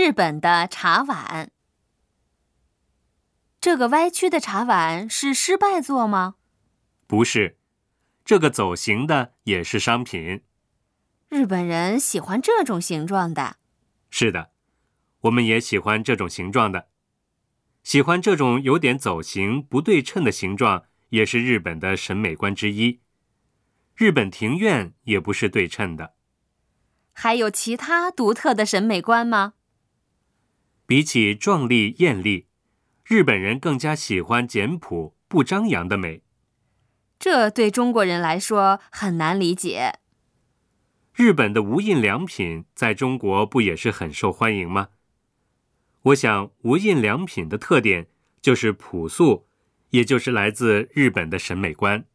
日本的茶碗。这个歪曲的茶碗是失败作吗？不是，这个走形的也是商品。日本人喜欢这种形状的。是的，我们也喜欢这种形状的。喜欢这种有点走形、不对称的形状，也是日本的审美观之一。日本庭院也不是对称的。还有其他独特的审美观吗？比起壮丽艳丽，日本人更加喜欢简朴不张扬的美。这对中国人来说很难理解。日本的无印良品在中国不也是很受欢迎吗？我想，无印良品的特点就是朴素，也就是来自日本的审美观。